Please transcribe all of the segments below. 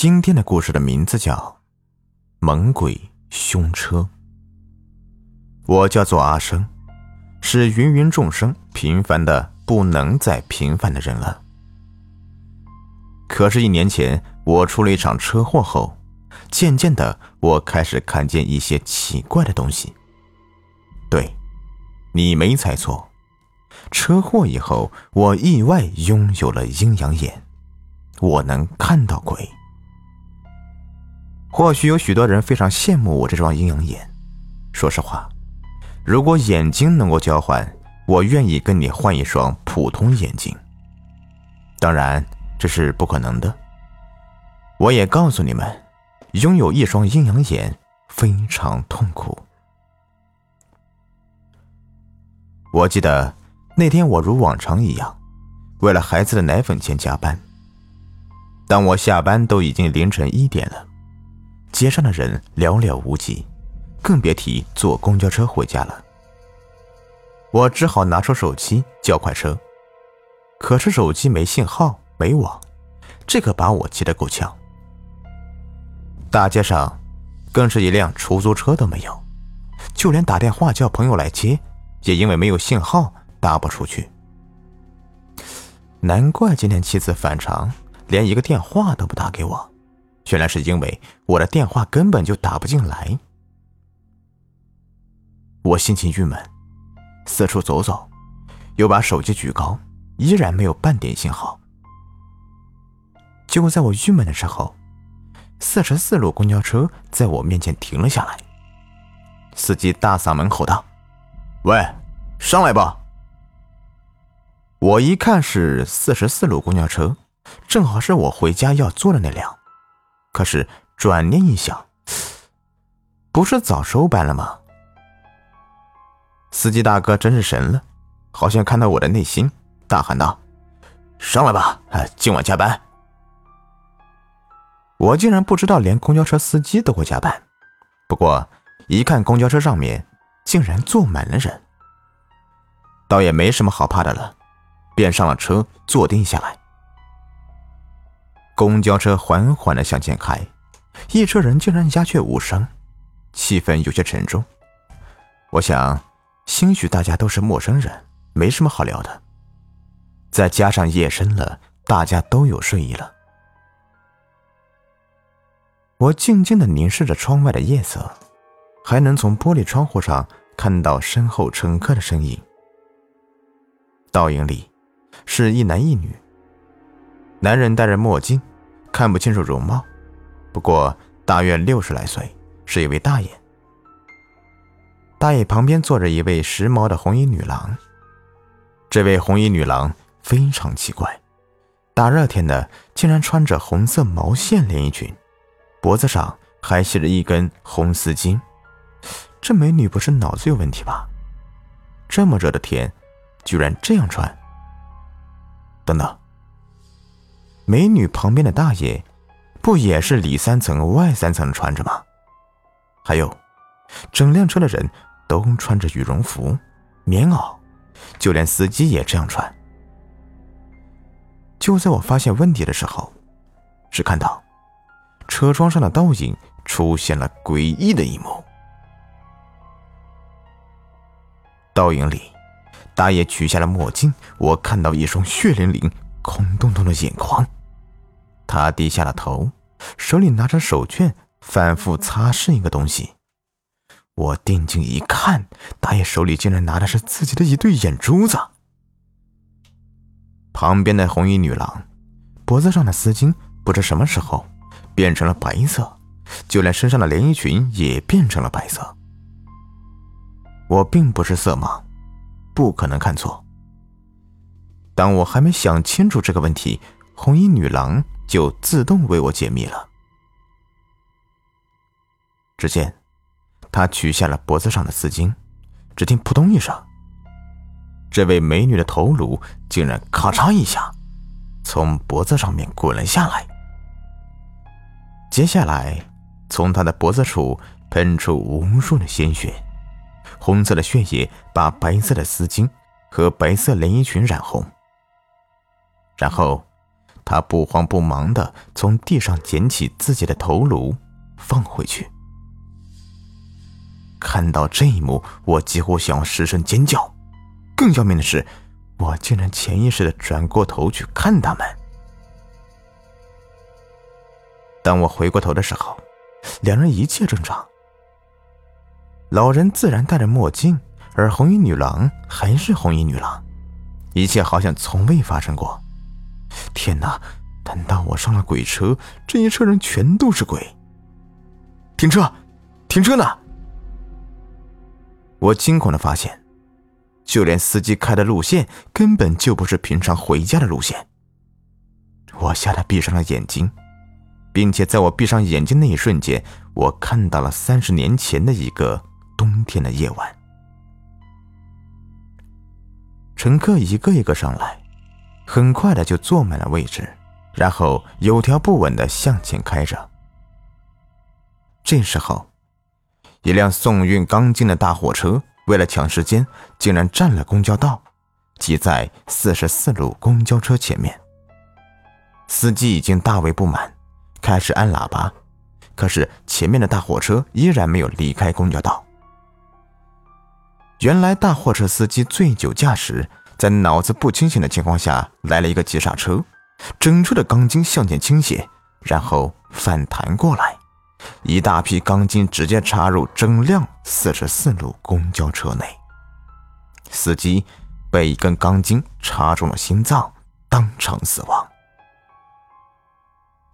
今天的故事的名字叫《猛鬼凶车》。我叫做阿生，是芸芸众生平凡的不能再平凡的人了。可是，一年前我出了一场车祸后，渐渐的，我开始看见一些奇怪的东西。对，你没猜错，车祸以后，我意外拥有了阴阳眼，我能看到鬼。或许有许多人非常羡慕我这双阴阳眼。说实话，如果眼睛能够交换，我愿意跟你换一双普通眼睛。当然，这是不可能的。我也告诉你们，拥有一双阴阳眼非常痛苦。我记得那天，我如往常一样，为了孩子的奶粉钱加班。当我下班，都已经凌晨一点了。街上的人寥寥无几，更别提坐公交车回家了。我只好拿出手机叫快车，可是手机没信号、没网，这可把我气得够呛。大街上更是一辆出租车都没有，就连打电话叫朋友来接，也因为没有信号打不出去。难怪今天妻子反常，连一个电话都不打给我。原来是因为我的电话根本就打不进来，我心情郁闷，四处走走，又把手机举高，依然没有半点信号。结果在我郁闷的时候，四十四路公交车在我面前停了下来，司机大嗓门吼道：“喂，上来吧！”我一看是四十四路公交车，正好是我回家要坐的那辆。可是转念一想，不是早收班了吗？司机大哥真是神了，好像看到我的内心，大喊道：“上来吧，今晚加班。”我竟然不知道，连公交车司机都会加班。不过一看公交车上面竟然坐满了人，倒也没什么好怕的了，便上了车，坐定下来。公交车缓缓的向前开，一车人竟然鸦雀无声，气氛有些沉重。我想，兴许大家都是陌生人，没什么好聊的。再加上夜深了，大家都有睡意了。我静静的凝视着窗外的夜色，还能从玻璃窗户上看到身后乘客的身影。倒影里，是一男一女。男人戴着墨镜。看不清楚容貌，不过大约六十来岁，是一位大爷。大爷旁边坐着一位时髦的红衣女郎。这位红衣女郎非常奇怪，大热天的竟然穿着红色毛线连衣裙，脖子上还系着一根红丝巾。这美女不是脑子有问题吧？这么热的天，居然这样穿？等等。美女旁边的大爷，不也是里三层外三层的穿着吗？还有，整辆车的人都穿着羽绒服、棉袄，就连司机也这样穿。就在我发现问题的时候，只看到车窗上的倒影出现了诡异的一幕。倒影里，大爷取下了墨镜，我看到一双血淋淋、空洞洞的眼眶。他低下了头，手里拿着手绢，反复擦拭一个东西。我定睛一看，大爷手里竟然拿的是自己的一对眼珠子。旁边的红衣女郎，脖子上的丝巾不知什么时候变成了白色，就连身上的连衣裙也变成了白色。我并不是色盲，不可能看错。当我还没想清楚这个问题，红衣女郎。就自动为我解密了。只见他取下了脖子上的丝巾，只听扑通一声，这位美女的头颅竟然咔嚓一下从脖子上面滚了下来。接下来，从她的脖子处喷出无数的鲜血，红色的血液把白色的丝巾和白色连衣裙染红，然后。他不慌不忙地从地上捡起自己的头颅，放回去。看到这一幕，我几乎想要失声尖叫。更要命的是，我竟然潜意识的转过头去看他们。当我回过头的时候，两人一切正常。老人自然戴着墨镜，而红衣女郎还是红衣女郎，一切好像从未发生过。天哪！难道我上了鬼车？这一车人全都是鬼？停车！停车呢！我惊恐的发现，就连司机开的路线根本就不是平常回家的路线。我吓得闭上了眼睛，并且在我闭上眼睛那一瞬间，我看到了三十年前的一个冬天的夜晚。乘客一个一个上来，很快的就坐满了位置，然后有条不紊的向前开着。这时候。一辆送运钢筋的大货车，为了抢时间，竟然占了公交道，挤在四十四路公交车前面。司机已经大为不满，开始按喇叭，可是前面的大货车依然没有离开公交道。原来大货车司机醉酒驾驶，在脑子不清醒的情况下来了一个急刹车，整车的钢筋向前倾斜，然后反弹过来。一大批钢筋直接插入整辆四十四路公交车内，司机被一根钢筋插中了心脏，当场死亡。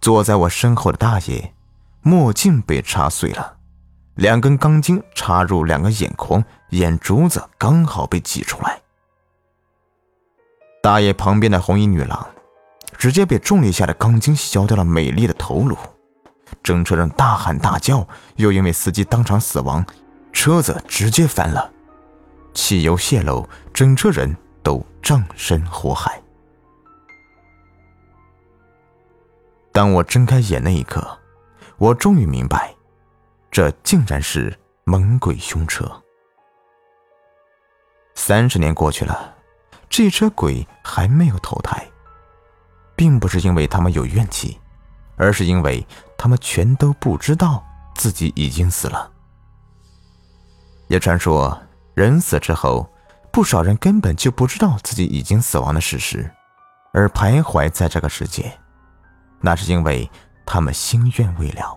坐在我身后的大爷，墨镜被插碎了，两根钢筋插入两个眼眶，眼珠子刚好被挤出来。大爷旁边的红衣女郎，直接被重力下的钢筋削掉了美丽的头颅。整车人大喊大叫，又因为司机当场死亡，车子直接翻了，汽油泄漏，整车人都葬身火海。当我睁开眼那一刻，我终于明白，这竟然是猛鬼凶车。三十年过去了，这车鬼还没有投胎，并不是因为他们有怨气。而是因为他们全都不知道自己已经死了。也传说，人死之后，不少人根本就不知道自己已经死亡的事实，而徘徊在这个世界，那是因为他们心愿未了。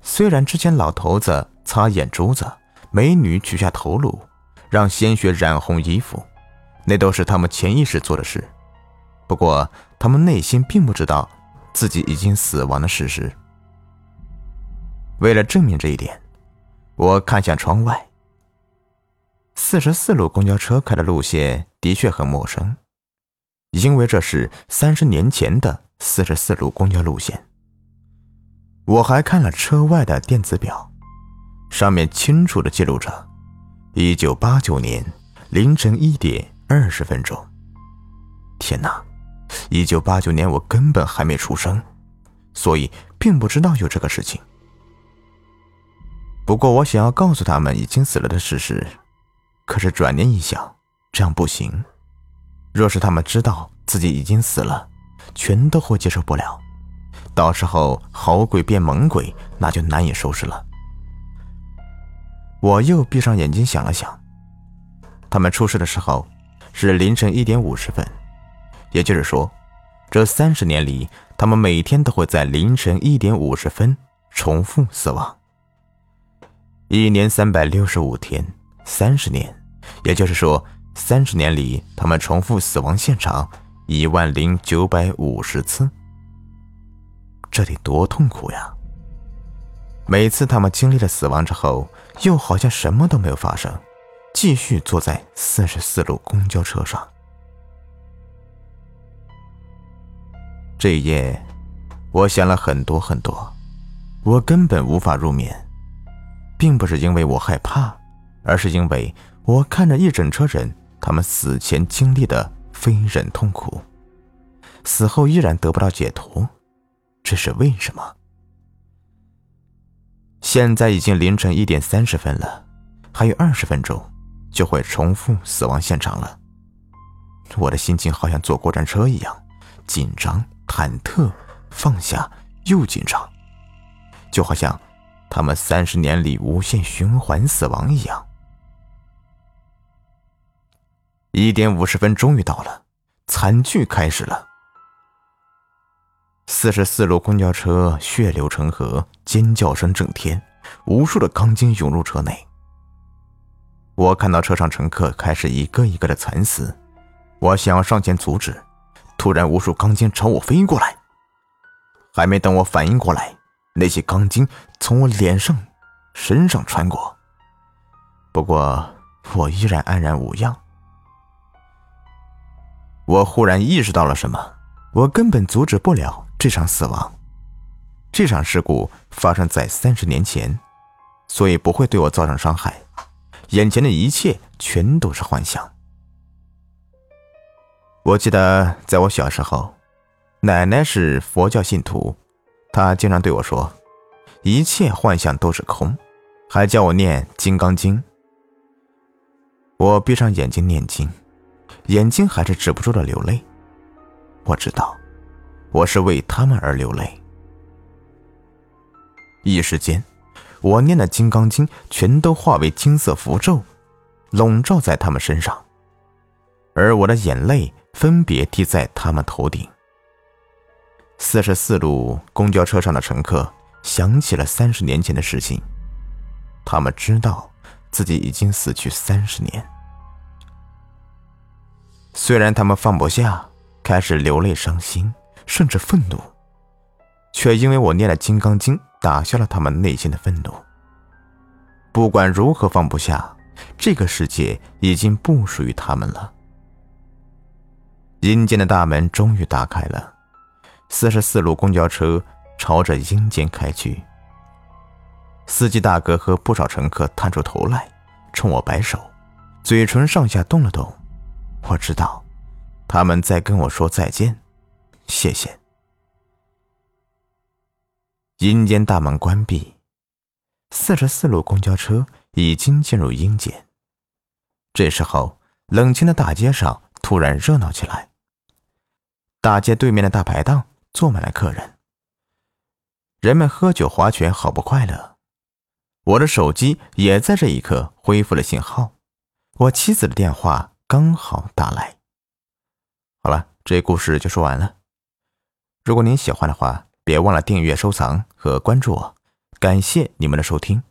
虽然之前老头子擦眼珠子，美女取下头颅，让鲜血染红衣服，那都是他们潜意识做的事。不过，他们内心并不知道自己已经死亡的事实。为了证明这一点，我看向窗外。四十四路公交车开的路线的确很陌生，因为这是三十年前的四十四路公交路线。我还看了车外的电子表，上面清楚的记录着：一九八九年凌晨一点二十分钟。天哪！一九八九年，我根本还没出生，所以并不知道有这个事情。不过，我想要告诉他们已经死了的事实，可是转念一想，这样不行。若是他们知道自己已经死了，全都会接受不了，到时候好鬼变猛鬼，那就难以收拾了。我又闭上眼睛想了想，他们出事的时候是凌晨一点五十分。也就是说，这三十年里，他们每天都会在凌晨一点五十分重复死亡。一年三百六十五天，三十年，也就是说，三十年里他们重复死亡现场一万零九百五十次。这得多痛苦呀！每次他们经历了死亡之后，又好像什么都没有发生，继续坐在四十四路公交车上。这一夜，我想了很多很多，我根本无法入眠，并不是因为我害怕，而是因为我看着一整车人他们死前经历的非人痛苦，死后依然得不到解脱，这是为什么？现在已经凌晨一点三十分了，还有二十分钟就会重复死亡现场了。我的心情好像坐过山车一样，紧张、忐忑，放下又紧张，就好像他们三十年里无限循环死亡一样。一点五十分终于到了，惨剧开始了。四十四路公交车血流成河，尖叫声震天，无数的钢筋涌入车内。我看到车上乘客开始一个一个的惨死，我想要上前阻止，突然无数钢筋朝我飞过来。还没等我反应过来，那些钢筋从我脸上、身上穿过。不过我依然安然无恙。我忽然意识到了什么，我根本阻止不了。这场死亡，这场事故发生在三十年前，所以不会对我造成伤害。眼前的一切全都是幻想。我记得在我小时候，奶奶是佛教信徒，她经常对我说：“一切幻想都是空”，还教我念《金刚经》。我闭上眼睛念经，眼睛还是止不住的流泪。我知道。我是为他们而流泪。一时间，我念的《金刚经》全都化为金色符咒，笼罩在他们身上，而我的眼泪分别滴在他们头顶。四十四路公交车上的乘客想起了三十年前的事情，他们知道自己已经死去三十年。虽然他们放不下，开始流泪伤心。甚至愤怒，却因为我念了《金刚经》，打消了他们内心的愤怒。不管如何放不下，这个世界已经不属于他们了。阴间的大门终于打开了，四十四路公交车朝着阴间开去。司机大哥和不少乘客探出头来，冲我摆手，嘴唇上下动了动。我知道，他们在跟我说再见。谢谢。阴间大门关闭，四十四路公交车已经进入阴间。这时候，冷清的大街上突然热闹起来。大街对面的大排档坐满了客人，人们喝酒划拳，好不快乐。我的手机也在这一刻恢复了信号，我妻子的电话刚好打来。好了，这故事就说完了。如果您喜欢的话，别忘了订阅、收藏和关注我。感谢你们的收听。